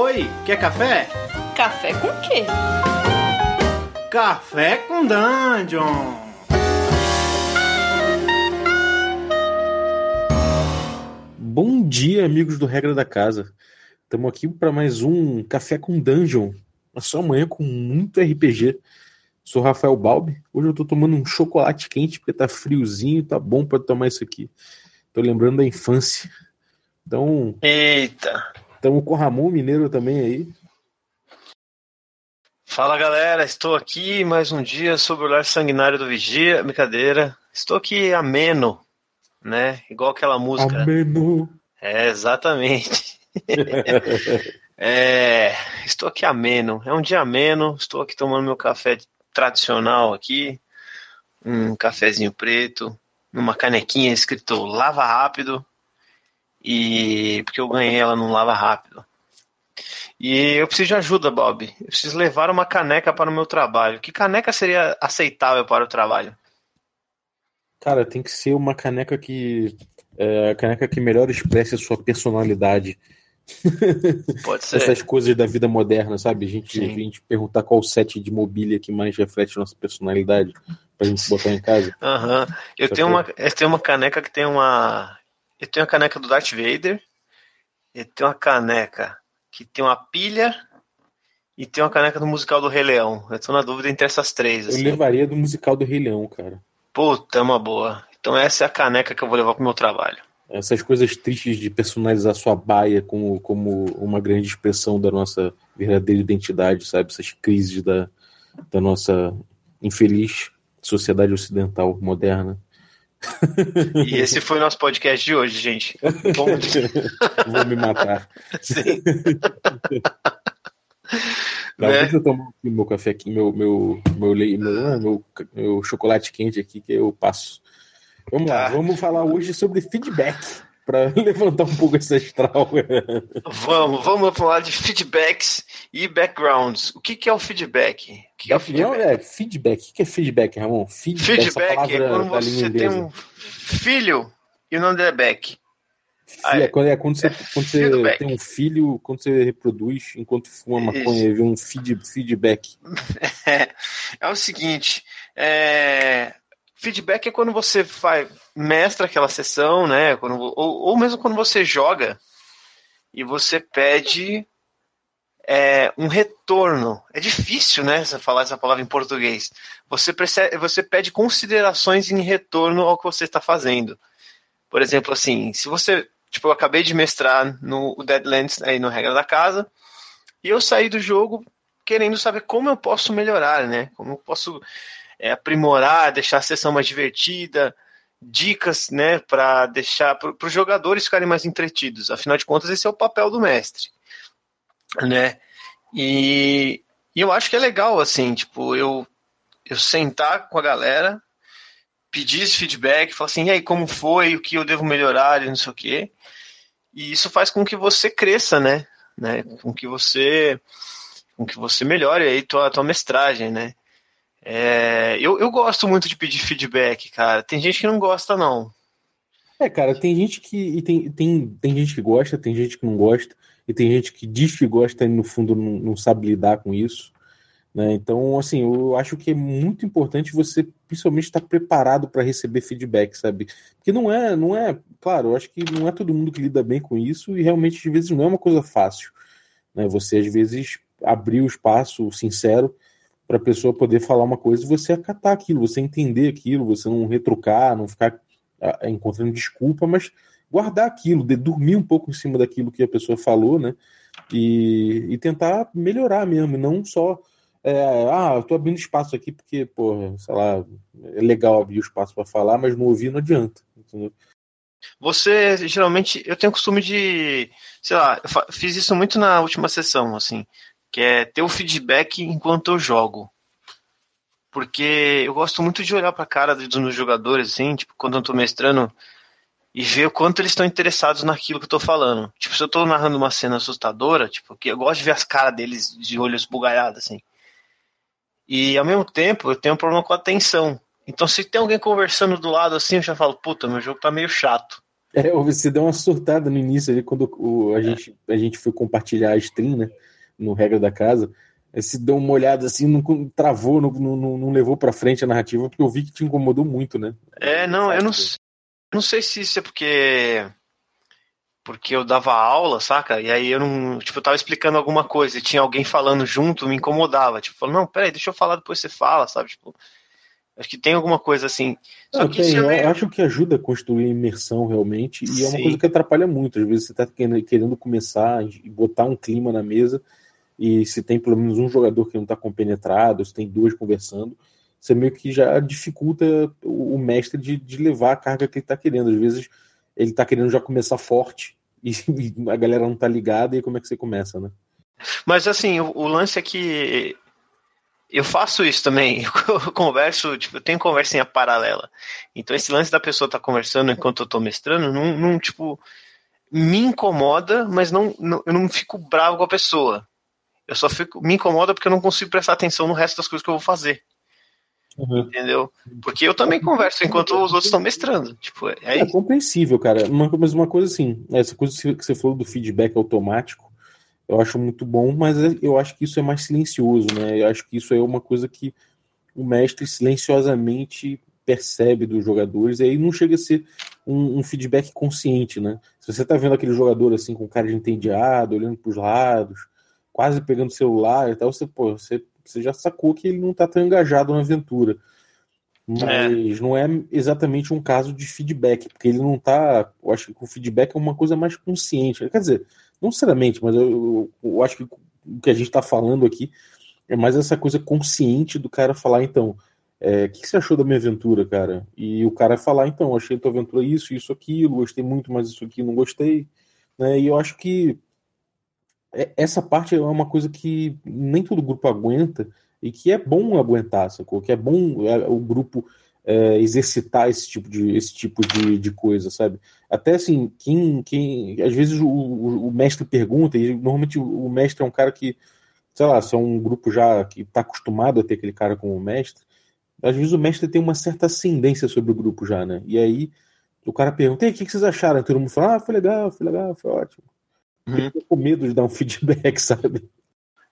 Oi, quer café? Café com quê? Café com Dungeon! Bom dia, amigos do Regra da Casa. Estamos aqui para mais um Café com Dungeon. Na sua manhã com muito RPG. Sou Rafael Balbi. Hoje eu tô tomando um chocolate quente porque tá friozinho, tá bom para tomar isso aqui. Tô lembrando da infância. Então. Eita! Estamos com o Ramon Mineiro também aí. Fala galera, estou aqui mais um dia sobre o lar sanguinário do Vigia. Brincadeira. Estou aqui ameno, né? Igual aquela música. Ameno. É, exatamente. é, estou aqui ameno. É um dia ameno. Estou aqui tomando meu café tradicional aqui. Um cafezinho preto. Numa canequinha escrito lava rápido e porque eu ganhei ela no lava rápido. E eu preciso de ajuda, Bob. Eu preciso levar uma caneca para o meu trabalho. Que caneca seria aceitável para o trabalho? Cara, tem que ser uma caneca que é, a caneca que melhor expresse a sua personalidade. Pode ser. Essas coisas da vida moderna, sabe? A gente, a gente perguntar qual set de mobília que mais reflete a nossa personalidade pra gente botar em casa. Aham. Uhum. Eu, tenho uma, eu tenho uma caneca que tem uma eu tenho a caneca do Darth Vader. Eu tenho uma caneca que tem uma pilha. E tem uma caneca do musical do Rei Leão. Eu tô na dúvida entre essas três. Assim. Eu levaria do musical do Rei Leão, cara. Puta, é uma boa. Então essa é a caneca que eu vou levar pro meu trabalho. Essas coisas tristes de personalizar sua baia como, como uma grande expressão da nossa verdadeira identidade, sabe? Essas crises da, da nossa infeliz sociedade ocidental moderna. E esse foi o nosso podcast de hoje, gente. Bom Vou me matar. Sim. Não, né? Deixa eu tomar aqui meu café aqui, meu, meu, meu, meu, meu, meu chocolate quente aqui que eu passo. Vamos lá, tá. vamos falar hoje sobre feedback para levantar um pouco esse astral. vamos, vamos falar de feedbacks e backgrounds. O que, que é o feedback? O que, que é o feedback? É, feedback. O que é feedback, Ramon? Feedback, feedback é quando você tem um filho e o nome dele é back. Filho, é quando, é quando você, quando você tem um filho, quando você reproduz enquanto fuma maconha vê um feed, feedback. É, é o seguinte, é, feedback é quando você faz, mestra aquela sessão, né? Quando, ou, ou mesmo quando você joga e você pede é, um retorno. É difícil, né? Falar essa palavra em português. Você, percebe, você pede considerações em retorno ao que você está fazendo. Por exemplo, assim, se você Tipo, eu acabei de mestrar no Deadlands aí no Regra da Casa. E eu saí do jogo querendo saber como eu posso melhorar, né? Como eu posso é, aprimorar, deixar a sessão mais divertida, dicas, né, para deixar para os jogadores ficarem mais entretidos. Afinal de contas, esse é o papel do mestre, né? E, e eu acho que é legal, assim, tipo, eu eu sentar com a galera, pedir esse feedback, falar assim, e aí, como foi, o que eu devo melhorar, e não sei o quê. E isso faz com que você cresça, né? né? Com que você com que você melhore aí tua, tua mestragem, né? É, eu, eu gosto muito de pedir feedback, cara. Tem gente que não gosta, não. É, cara, tem gente que. tem, tem, tem gente que gosta, tem gente que não gosta, e tem gente que diz que gosta e no fundo não, não sabe lidar com isso. Né? Então, assim, eu acho que é muito importante você, principalmente, estar preparado para receber feedback, sabe? Porque não é, não é, claro, eu acho que não é todo mundo que lida bem com isso e realmente, às vezes, não é uma coisa fácil. Né? Você, às vezes, abrir o espaço sincero para a pessoa poder falar uma coisa e você acatar aquilo, você entender aquilo, você não retrucar, não ficar ah, encontrando desculpa, mas guardar aquilo, de dormir um pouco em cima daquilo que a pessoa falou, né? E, e tentar melhorar mesmo, não só é, ah, eu tô abrindo espaço aqui porque, pô, sei lá, é legal abrir espaço para falar, mas não ouvir não adianta. Entendeu? Você, geralmente, eu tenho costume de, sei lá, eu fiz isso muito na última sessão, assim, que é ter o feedback enquanto eu jogo. Porque eu gosto muito de olhar pra cara dos meus jogadores, assim, tipo, quando eu tô mestrando, e ver o quanto eles estão interessados naquilo que eu tô falando. Tipo, se eu tô narrando uma cena assustadora, tipo, que eu gosto de ver as caras deles de olhos bugalhados, assim. E ao mesmo tempo eu tenho um problema com a atenção. Então se tem alguém conversando do lado assim, eu já falo, puta, meu jogo tá meio chato. É, você deu uma surtada no início ali, quando o, a, é. gente, a gente foi compartilhar a stream, né? No regra da casa. Se deu uma olhada assim, não travou, não, não, não levou para frente a narrativa, porque eu vi que te incomodou muito, né? É, não, eu não, não sei se isso é porque porque eu dava aula, saca? E aí eu não, tipo, eu tava explicando alguma coisa e tinha alguém falando junto, me incomodava, tipo, falando, não, peraí, deixa eu falar depois você fala, sabe? Tipo, acho que tem alguma coisa assim. Só que tem, eu é... acho que ajuda a construir a imersão realmente, e Sim. é uma coisa que atrapalha muito. Às vezes você tá querendo começar e botar um clima na mesa, e se tem pelo menos um jogador que não tá compenetrado, se tem dois conversando, você meio que já dificulta o mestre de, de levar a carga que ele tá querendo. Às vezes ele tá querendo já começar forte e a galera não tá ligada e como é que você começa, né? Mas assim, o, o lance é que eu faço isso também. Eu converso, tipo, eu tenho conversinha paralela. Então esse lance da pessoa estar tá conversando enquanto eu tô mestrando, não, não, tipo, me incomoda, mas não, não, eu não fico bravo com a pessoa. Eu só fico, me incomoda porque eu não consigo prestar atenção no resto das coisas que eu vou fazer. Uhum. Entendeu? Porque eu também converso enquanto os outros estão mestrando. Tipo, é, é compreensível, cara. Mas uma coisa assim, essa coisa que você falou do feedback automático, eu acho muito bom, mas é, eu acho que isso é mais silencioso, né? Eu acho que isso é uma coisa que o mestre silenciosamente percebe dos jogadores, e aí não chega a ser um, um feedback consciente, né? Se você tá vendo aquele jogador assim com cara de entediado, olhando para os lados, quase pegando o celular e tal, você, pô, você você já sacou que ele não está tão engajado na aventura. Mas é. não é exatamente um caso de feedback, porque ele não está. Eu acho que o feedback é uma coisa mais consciente. Quer dizer, não sinceramente, mas eu, eu, eu acho que o que a gente está falando aqui é mais essa coisa consciente do cara falar, então, é, o que, que, você achou da minha aventura, cara? E o cara falar, então, achei a tua aventura isso, isso, aquilo, gostei muito, mas isso aqui não gostei. Né? E eu acho que essa parte é uma coisa que nem todo grupo aguenta e que é bom aguentar, sacou? Que é bom é, o grupo é, exercitar esse tipo de, esse tipo de, de coisa, sabe? Até assim, quem, quem às vezes o, o, o mestre pergunta, e normalmente o, mestre é um cara que, sei lá, se é um grupo já que está acostumado a ter aquele cara como mestre, às vezes o mestre tem uma certa ascendência sobre o grupo já, né? E aí o cara pergunta, e aí, o que vocês acharam? Todo mundo fala, ah, foi legal, foi legal, foi ótimo. Uhum. com medo de dar um feedback, sabe?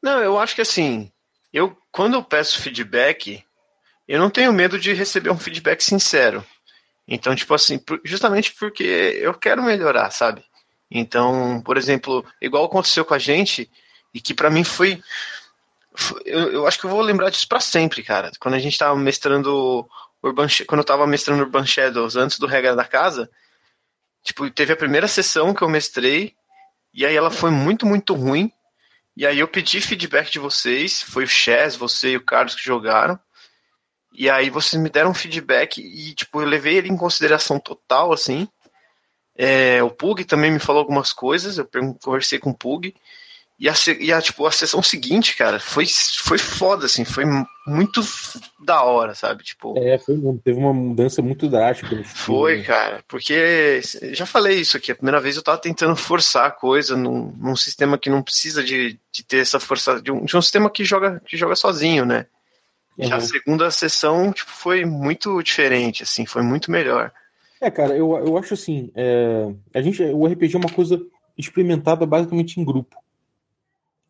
Não, eu acho que assim, eu quando eu peço feedback, eu não tenho medo de receber um feedback sincero. Então, tipo assim, justamente porque eu quero melhorar, sabe? Então, por exemplo, igual aconteceu com a gente, e que para mim foi. foi eu, eu, acho que eu vou lembrar disso para sempre, cara. Quando a gente tava mestrando Urban quando eu tava mestrando Urban Shadows antes do Regra da Casa, tipo, teve a primeira sessão que eu mestrei, e aí ela foi muito, muito ruim. E aí eu pedi feedback de vocês. Foi o Chess, você e o Carlos que jogaram. E aí vocês me deram feedback e, tipo, eu levei ele em consideração total, assim. É, o Pug também me falou algumas coisas, eu conversei com o Pug. E a, e a, tipo, a sessão seguinte, cara, foi, foi foda, assim, foi muito da hora, sabe? Tipo. É, foi, teve uma mudança muito drástica. Foi, filme. cara, porque já falei isso aqui, a primeira vez eu tava tentando forçar a coisa num, num sistema que não precisa de, de ter essa força, de um, de um sistema que joga, que joga sozinho, né? Uhum. Já a segunda sessão, tipo, foi muito diferente, assim, foi muito melhor. É, cara, eu, eu acho assim, é, a gente, o RPG é uma coisa experimentada basicamente em grupo.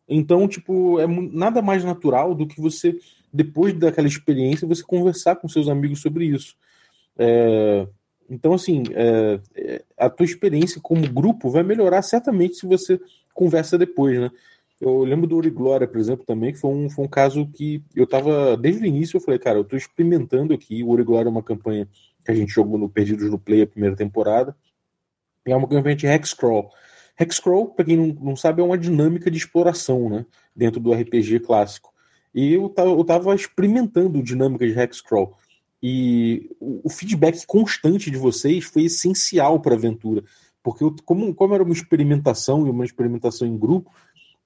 Então, tipo, é nada mais natural do que você, depois daquela experiência, você conversar com seus amigos sobre isso. É, então, assim, é, é a tua experiência como grupo vai melhorar certamente se você conversa depois, né? Eu lembro do Ori Glória, por exemplo, também, que foi um, foi um caso que eu tava, desde o início, eu falei, cara, eu tô experimentando aqui. O Ori Glória é uma campanha que a gente jogou no Perdidos no Play, a primeira temporada. É uma campanha de Hexcrawl. Hexcrawl, para quem não, sabe, é uma dinâmica de exploração né, dentro do RPG clássico. E eu estava experimentando dinâmica de Hexcrawl. E o, feedback constante de vocês foi essencial para a aventura. Porque eu, como, como era uma experimentação e uma experimentação em grupo,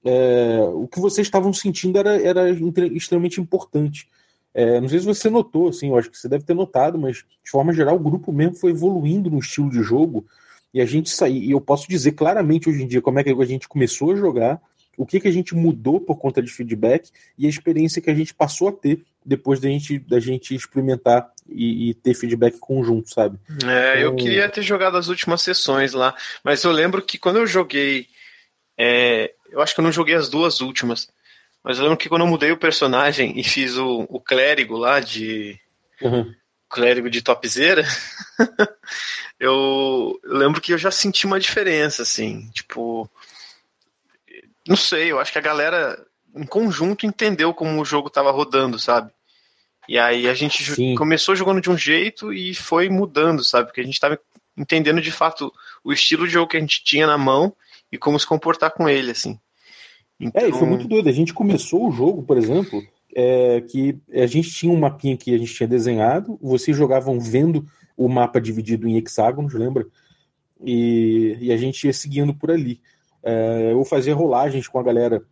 é, o que vocês estavam sentindo era, era extremamente importante. É, não sei se você notou, assim, eu acho que você deve ter notado, mas de forma geral o grupo mesmo foi evoluindo no estilo de jogo e a gente sair, e eu posso dizer claramente hoje em dia como é que a gente começou a jogar, o que, que a gente mudou por conta de feedback e a experiência que a gente passou a ter depois da gente, da gente experimentar e, e ter feedback conjunto, sabe? É, então... eu queria ter jogado as últimas sessões lá, mas eu lembro que quando eu joguei. É, eu acho que eu não joguei as duas últimas, mas eu lembro que quando eu mudei o personagem e fiz o, o clérigo lá de. Uhum. Clérigo de topzera, eu, eu lembro que eu já senti uma diferença, assim, tipo. Não sei, eu acho que a galera em conjunto entendeu como o jogo estava rodando, sabe? E aí a gente Sim. começou jogando de um jeito e foi mudando, sabe? Porque a gente estava entendendo de fato o estilo de jogo que a gente tinha na mão e como se comportar com ele, assim. Então... É, e foi muito doido. A gente começou o jogo, por exemplo, é, que a gente tinha um mapinha que a gente tinha desenhado, vocês jogavam vendo o mapa dividido em hexágonos, lembra? E, e a gente ia seguindo por ali. É, eu fazia rolagens com a galera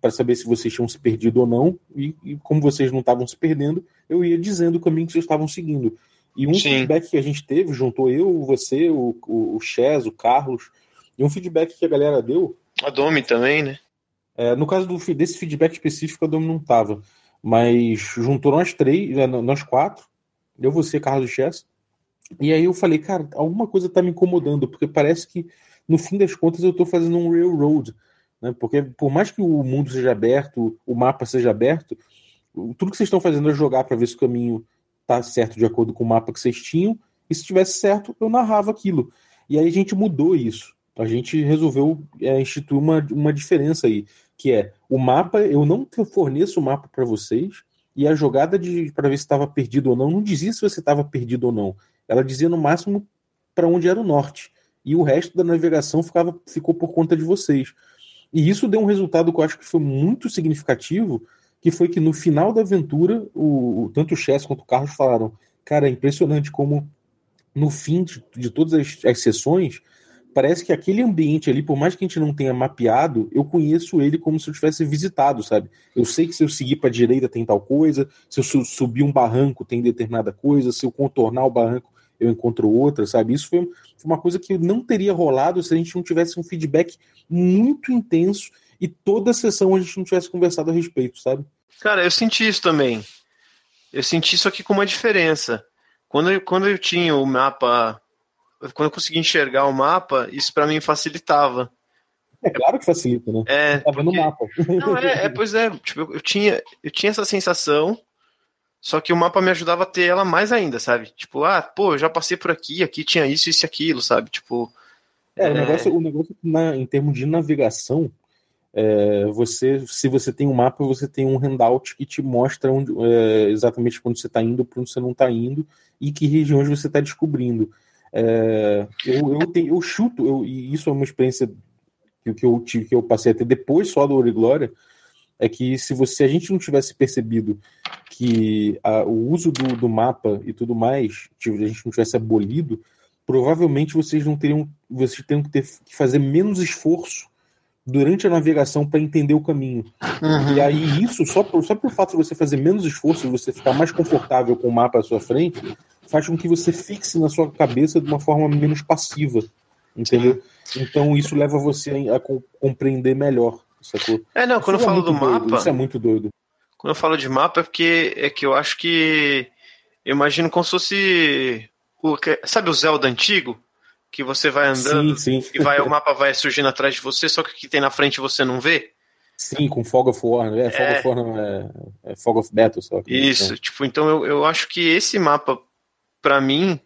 para saber se vocês tinham se perdido ou não, e, e, como vocês não estavam se perdendo, eu ia dizendo o caminho que vocês estavam seguindo. E um Sim. feedback que a gente teve, juntou eu, você, o, o, o o Carlos, e um feedback que a galera deu. A Domi também, né? É, no caso do, desse feedback específico, a Domi não tava. Mas juntou nós três, né, nós quatro, eu, você, Carlos Chess. E aí eu falei, cara, alguma coisa tá me incomodando, porque parece que, no fim das contas, eu tô fazendo um railroad né? Porque por mais que o mundo seja aberto, o mapa seja aberto, tudo que vocês estão fazendo é jogar para ver se o caminho está certo de acordo com o mapa que vocês tinham, e se tivesse certo, eu narrava aquilo. E aí a gente mudou isso. A gente resolveu é, instituir uma, uma diferença aí, que é o mapa, eu não forneço o mapa para vocês, e a jogada de para ver se estava perdido ou não, não dizia se você estava perdido ou não. Ela dizia no máximo para onde era o norte. E o resto da navegação ficava, ficou por conta de vocês. E isso deu um resultado que eu acho que foi muito significativo, que foi que no final da aventura, o, tanto o Chess quanto o Carlos falaram, cara, é impressionante como no fim de, de todas as, as sessões, parece que aquele ambiente ali, por mais que a gente não tenha mapeado, eu conheço ele como se eu tivesse visitado, sabe? Eu sei que se eu seguir para a direita tem tal coisa, se eu subir um barranco tem determinada coisa, se eu contornar o barranco eu encontro outra, sabe? Isso foi, uma coisa que não teria rolado se a gente não tivesse um feedback muito intenso e toda a sessão a gente não tivesse conversado a respeito, sabe? Cara, eu senti isso também. Eu senti isso aqui com uma diferença. Quando eu, quando eu tinha o mapa, quando eu conseguia enxergar o mapa, isso para mim facilitava. É claro que facilita, né? É, tá vendo o mapa. Não, é, é, pois é, tipo, eu, eu, tinha, eu tinha essa sensação só que o mapa me ajudava a ter ela mais ainda, sabe? Tipo, ah, pô, eu já passei por aqui, aqui tinha isso, isso e aquilo, sabe? Tipo. É, é... o negócio, o negócio na, em termos de navegação, é, você, se você tem um mapa, você tem um handout que te mostra onde, é, exatamente quando você está indo, para onde você não está indo e que regiões você está descobrindo. É, eu, eu, tenho, eu chuto, eu, e isso é uma experiência que, que eu tive, que eu passei a ter depois só do Ouro e Glória, é que se você a gente não tivesse percebido que a, o uso do, do, mapa e tudo mais, tipo, a gente não tivesse abolido, provavelmente vocês não teriam, vocês teriam que ter que fazer menos esforço durante a navegação para entender o caminho. Uhum. E aí isso, só por, só por fato de você fazer menos esforço, você ficar mais confortável com o mapa à sua frente, faz com que você fixe na sua cabeça de uma forma menos passiva, entendeu? Então isso leva você a, compreender melhor. Sacou? É, não, quando isso eu é falo do doido, mapa. Isso é muito doido. Quando eu falo de mapa é porque é que eu acho que. Eu imagino como se fosse. O, sabe o Zelda antigo? Que você vai andando sim, sim. e vai, o mapa vai surgindo atrás de você, só que o que tem na frente você não vê? Sim, com Fog of War, né? É, Fog é... of War não é, é Fog of Battle só. Isso, então. tipo, então eu, eu acho que esse mapa, para mim,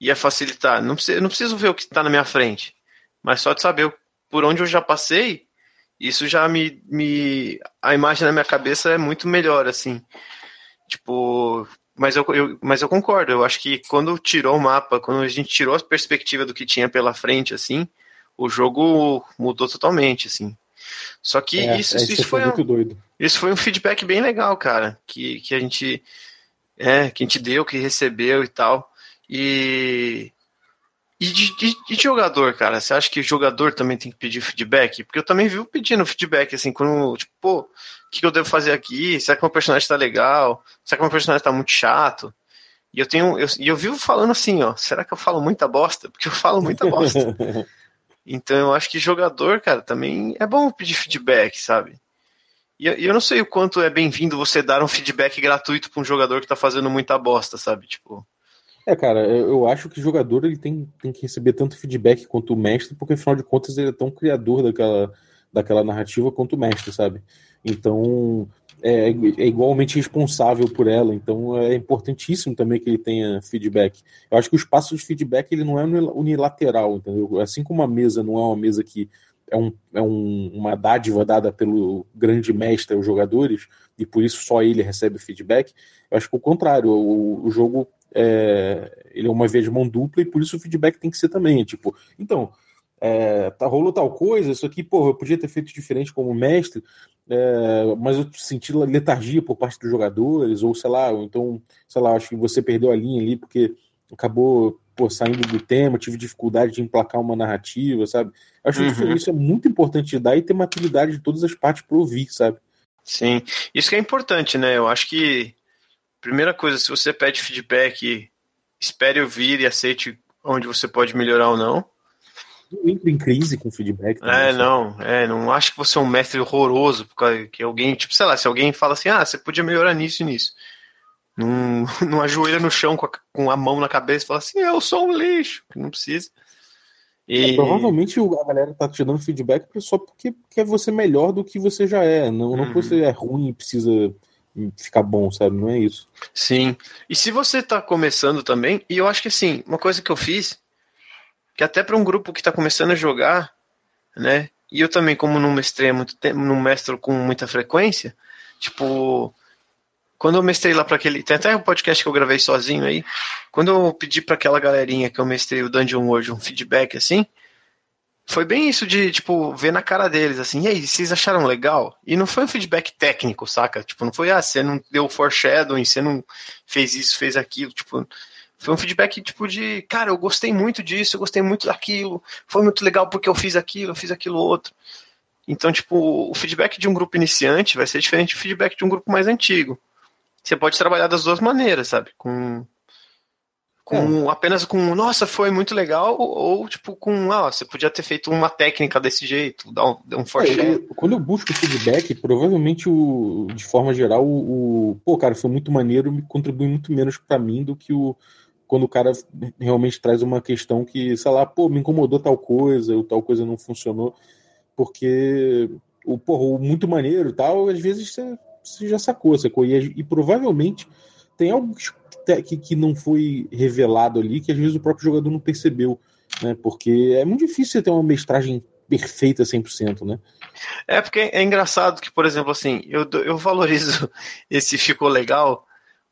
ia facilitar. Não preciso, não preciso ver o que está na minha frente, mas só de saber por onde eu já passei, isso já me, me. A imagem na minha cabeça é muito melhor, assim. Tipo. Mas eu, eu, mas eu concordo, eu acho que quando tirou o mapa, quando a gente tirou a perspectiva do que tinha pela frente, assim, o jogo mudou totalmente, assim. Só que é, isso, isso, isso, foi, muito um. Isso foi um feedback bem legal, cara, que, que a gente é, que a gente deu, que recebeu e tal. E e de, de, de, jogador, cara, você acha que o jogador também tem que pedir feedback? Porque eu também vivo pedindo feedback, assim, quando, tipo, pô, o que eu devo fazer aqui? Será que meu personagem tá legal? Será que meu personagem tá muito chato? E eu tenho, eu, e eu vivo falando assim, ó, será que eu falo muita bosta? Porque eu falo muita bosta. então eu acho que jogador, cara, também é bom pedir feedback, sabe? E eu não sei o quanto é bem-vindo você dar um feedback gratuito para um jogador que tá fazendo muita bosta, sabe? Tipo. É, cara, eu acho que o jogador ele tem, tem que receber tanto feedback quanto o mestre, porque afinal de contas ele é tão criador daquela, daquela narrativa quanto o mestre, sabe? Então é, é, igualmente responsável por ela, então é importantíssimo também que ele tenha feedback. Eu acho que o espaço de feedback ele não é unilateral, entendeu? Assim como a mesa não é uma mesa que é, um, é um, uma dádiva dada pelo grande mestre aos jogadores, e por isso só ele recebe feedback. Eu acho que o contrário, o, o jogo é, ele é uma de mão dupla e por isso o feedback tem que ser também. Tipo, então, é, tá, rolou tal coisa, isso aqui, pô, eu podia ter feito diferente como mestre, é, mas eu senti letargia por parte dos jogadores, ou sei lá, ou então, sei lá, acho que você perdeu a linha ali porque acabou pô, saindo do tema, tive dificuldade de emplacar uma narrativa, sabe? Acho uhum. que isso é muito importante de dar e ter maturidade de todas as partes para ouvir, sabe? Sim, isso que é importante, né? Eu acho que, primeira coisa, se você pede feedback, espere ouvir e aceite onde você pode melhorar ou não. Não entra em crise com feedback. Também, é, não, é, não acho que você é um mestre horroroso, porque que alguém, tipo, sei lá, se alguém fala assim, ah, você podia melhorar nisso e nisso. Não, não ajoelha no chão com a, com a mão na cabeça e fala assim, eu sou um lixo. Não precisa. E... É, provavelmente a galera tá te dando feedback só porque quer você melhor do que você já é. Não, não uhum. porque você é ruim e precisa ficar bom, sabe? Não é isso. Sim. E se você tá começando também, e eu acho que assim, uma coisa que eu fiz, que até para um grupo que tá começando a jogar, né? E eu também, como não mestrei muito tempo, não mestro com muita frequência, tipo, quando eu mestrei lá para aquele. Tem até um podcast que eu gravei sozinho aí. Quando eu pedi para aquela galerinha que eu mestrei o Dungeon World um feedback assim, foi bem isso de, tipo, ver na cara deles, assim, e aí, vocês acharam legal? E não foi um feedback técnico, saca? Tipo, não foi, ah, você não deu foreshadowing, você não fez isso, fez aquilo, tipo, foi um feedback, tipo, de, cara, eu gostei muito disso, eu gostei muito daquilo, foi muito legal porque eu fiz aquilo, eu fiz aquilo outro. Então, tipo, o feedback de um grupo iniciante vai ser diferente do feedback de um grupo mais antigo você pode trabalhar das duas maneiras, sabe? Com, com é. apenas com, nossa, foi muito legal, ou, ou tipo com, ah, você podia ter feito uma técnica desse jeito, dar um, dar um é, Quando eu busco feedback, provavelmente o, de forma geral, o, o pô, cara, foi muito maneiro, me contribui muito menos para mim do que o quando o cara realmente traz uma questão que, sei lá, pô, me incomodou tal coisa, ou tal coisa não funcionou, porque o porra, o muito maneiro tal, às vezes você você já sacou, sacou? E, e provavelmente tem algo que, que, não foi revelado ali que às vezes o próprio jogador não percebeu, né? Porque é muito difícil você ter uma mestragem perfeita 100%, né? É porque é engraçado que, por exemplo, assim, eu, eu valorizo esse ficou legal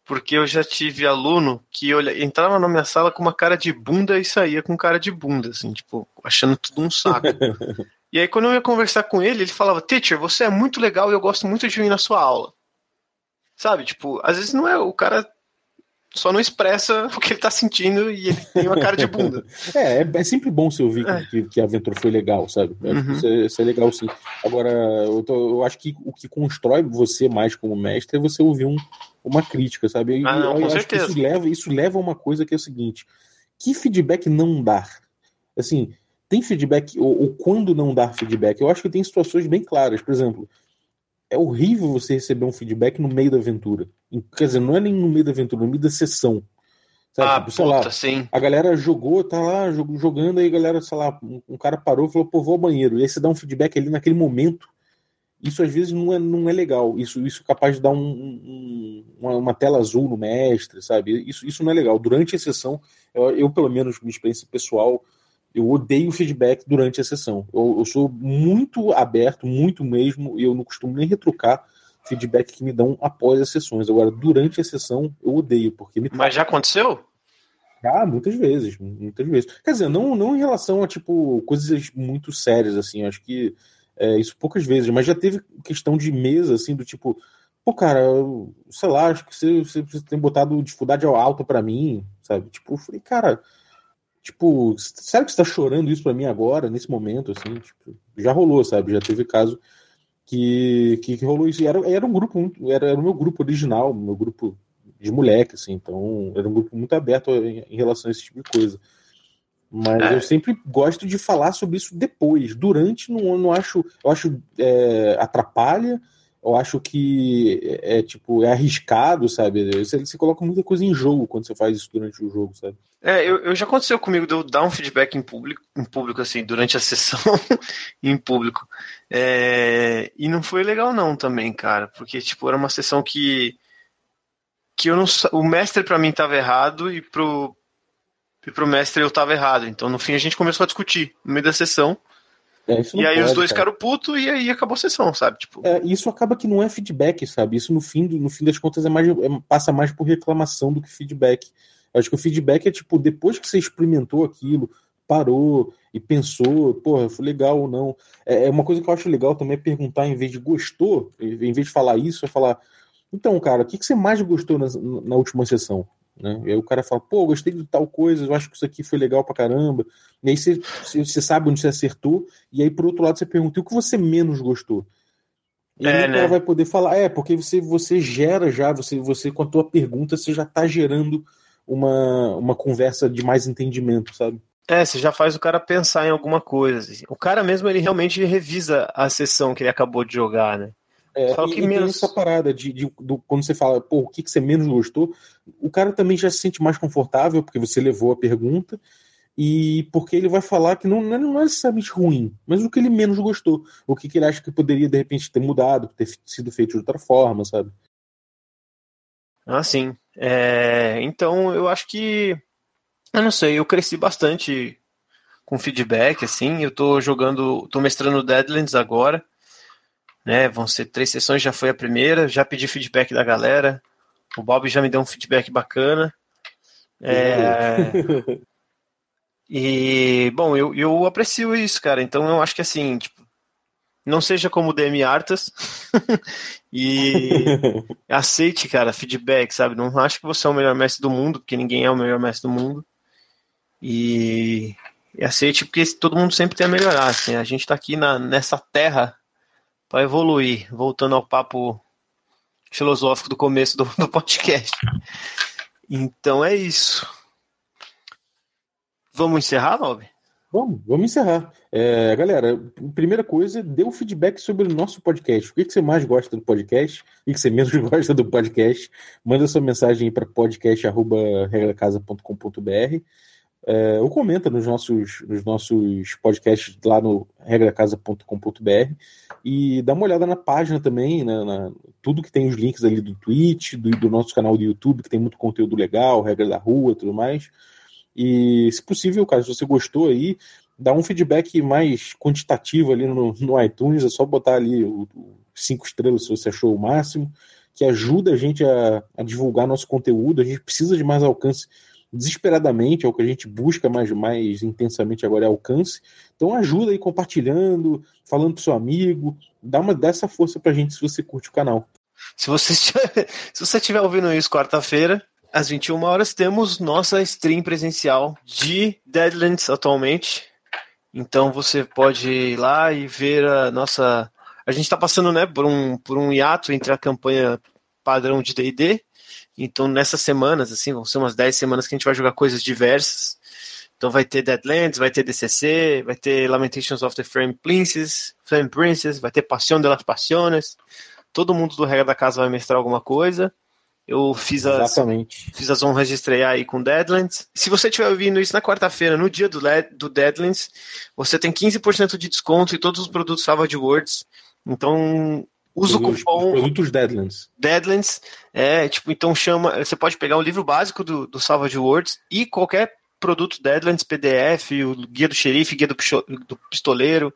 porque eu já tive aluno que olha, entrava na minha sala com uma cara de bunda e saía com cara de bunda, assim, tipo, achando tudo um saco. E aí, quando eu ia conversar com ele, ele falava: Teacher, você é muito legal e eu gosto muito de vir na sua aula. Sabe? Tipo, às vezes não é. O cara só não expressa o que ele tá sentindo e ele tem uma cara de bunda. é, é, é, sempre bom você ouvir é. que, que, a aventura foi legal, sabe? Uhum. Isso, é, isso, é, legal sim. Agora, eu, tô, eu, acho que o que constrói você mais como mestre é você ouvir um, uma crítica, sabe? E, ah, não, eu, acho que isso leva, isso leva a uma coisa que é o seguinte: que feedback não dar? Assim, tem feedback, ou, ou, quando não dar feedback, eu acho que tem situações bem claras. Por exemplo, é horrível você receber um feedback no meio da aventura. Quer dizer, não é nem no meio da aventura, no meio da sessão. Sabe? Ah, tipo, sei puta, lá, sim. A galera jogou, tá lá jogando, aí a galera, sei lá, um cara parou e falou, pô, vou ao banheiro. E aí você dá um feedback ali naquele momento. Isso às vezes não é, não é legal. Isso, isso é capaz de dar um, um, uma, uma, tela azul no mestre, sabe? Isso, isso não é legal. Durante a sessão, eu, eu pelo menos, minha experiência pessoal, eu odeio feedback durante a sessão. Eu, eu, sou muito aberto, muito mesmo, e eu não costumo nem retrucar feedback que me dão após as sessões. Agora, durante a sessão, eu odeio, porque me. Mas já aconteceu? Já, muitas vezes, muitas vezes. Quer dizer, não, não em relação a, tipo, coisas muito sérias, assim, acho que é, isso poucas vezes, mas já teve questão de mesa, assim, do tipo, pô, cara, sei lá, acho que você, você tem botado dificuldade alta para mim, sabe? Tipo, eu falei, cara, Tipo, sério que você tá chorando isso pra mim agora, nesse momento, assim? Tipo, já rolou, sabe? Já teve caso que, que, que rolou isso. E era, era um grupo, era, era o meu grupo original, meu grupo de moleque, assim. Então, era um grupo muito aberto em, em relação a esse tipo de coisa. Mas é. eu sempre gosto de falar sobre isso depois. Durante, não, não acho. Eu acho é, atrapalha, eu acho que é, é, tipo, é arriscado, sabe? Você, você, coloca muita coisa em jogo quando você faz isso durante o jogo, sabe? É, eu, eu já aconteceu comigo de eu dar um feedback em público, em público assim, durante a sessão em público. É, e não foi legal não também, cara, porque tipo, era uma sessão que que eu não o mestre para mim tava errado e pro e pro mestre eu tava errado. Então no fim a gente começou a discutir no meio da sessão. É, e aí pode, os dois cara. ficaram putos e aí acabou a sessão, sabe? Tipo... É, isso acaba que não é feedback, sabe? Isso no fim, no fim das contas é mais, é, passa mais por reclamação do que feedback. Eu acho que o feedback é tipo, depois que você experimentou aquilo, parou e pensou, porra, foi legal ou não. É, é uma coisa que eu acho legal também é perguntar, em vez de gostou, em vez de falar isso, é falar, então, cara, o que, que você mais gostou na, na última sessão? Né? E aí o cara fala, pô, gostei de tal coisa, eu acho que isso aqui foi legal pra caramba. E aí você, você sabe onde você acertou, e aí por outro lado você pergunta, o que você menos gostou? E aí é, o cara né? vai poder falar, é, porque você, você gera já, você, você com a tua pergunta, você já tá gerando uma, uma conversa de mais entendimento, sabe? É, você já faz o cara pensar em alguma coisa. Assim. O cara mesmo, ele realmente revisa a sessão que ele acabou de jogar, né? É, Só que e, menos... essa parada de, de, de, quando você fala, pô, o que, que você menos gostou, o cara também já se sente mais confortável, porque você levou a pergunta, e porque ele vai falar que não, não é necessariamente ruim, mas o que ele menos gostou, o que, que ele acha que poderia, de repente, ter mudado, ter sido feito de outra forma, sabe? Ah, sim. É, então, eu acho que. Eu não sei, eu cresci bastante com feedback, assim. Eu tô jogando. tô mestrando Deadlands agora né? Vão ser três sessões, já foi a primeira, já pedi feedback da galera. O Bob já me deu um feedback bacana. É... e, bom, eu, eu aprecio isso, cara. Então eu acho que assim, tipo, não seja como o DM Artas e aceite, cara, feedback, sabe? Não acho que você é o melhor mestre do mundo, porque ninguém é o melhor mestre do mundo. E, e aceite, porque todo mundo sempre tem a melhorar. Assim. A gente tá aqui na, nessa terra para evoluir, voltando ao papo filosófico do começo do, do podcast. Então é isso. Vamos encerrar, Bob? Vamos, vamos encerrar. É, galera, primeira coisa, dê um feedback sobre o nosso podcast. O que, que você mais gosta do podcast? O que você menos gosta do podcast? Manda sua mensagem para podcast.regracasa.com.br é, ou comenta nos nossos, nos nossos podcasts lá no regracasa.com.br e dá uma olhada na página também, né, na, tudo que tem os links ali do Twitch, do, do, nosso canal do YouTube, que tem muito conteúdo legal, regra da rua tudo mais. E, se possível, cara, se você gostou aí, dá um feedback mais quantitativo ali no, no iTunes, é só botar ali o, o cinco estrelas se você achou o máximo, que ajuda a gente a, a divulgar nosso conteúdo, a gente precisa de mais alcance desesperadamente, é o que a gente busca mais, mais intensamente agora é alcance. Então ajuda aí compartilhando, falando pro seu amigo, dá uma dessa força pra gente se você curte o canal. Se você estiver, se você estiver ouvindo isso quarta-feira, às 21 horas, temos nossa stream presencial de Deadlands atualmente. Então você pode ir lá e ver a nossa. A gente está passando né, por, um, por um hiato entre a campanha padrão de DD então, nessas semanas, assim, vão ser umas 10 semanas que a gente vai jogar coisas diversas. Então vai ter Deadlands, vai ter DCC, vai ter Lamentations of the Flame Princess, Flame Princess, vai ter Passion de las Passiones. Todo mundo do Regra da Casa vai mestrar alguma coisa. Eu fiz as, Exatamente. fiz as honras de estrear aí com Deadlands. Se você estiver ouvindo isso na quarta-feira, no dia do, do Deadlands, você tem 15% de desconto em todos os produtos Savage Words. Então, Usa o cupom. produtos Deadlands. Deadlands. É, tipo, então chama. Você pode pegar o livro básico do, do Salvage Words e qualquer produto Deadlands, PDF, o guia do xerife, guia do, do pistoleiro,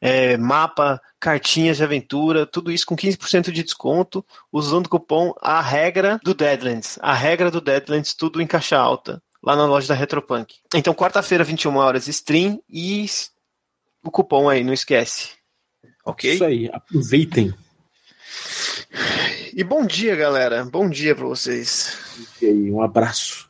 é, mapa, cartinhas de aventura, tudo isso com 15% de desconto, usando o cupom A Regra do Deadlands. A Regra do Deadlands, tudo em caixa alta, lá na loja da Retropunk. Então, quarta-feira, 21 horas, stream e o cupom aí, não esquece. Ok? Isso aí, aproveitem. E bom dia, galera. Bom dia para vocês. E aí, um abraço.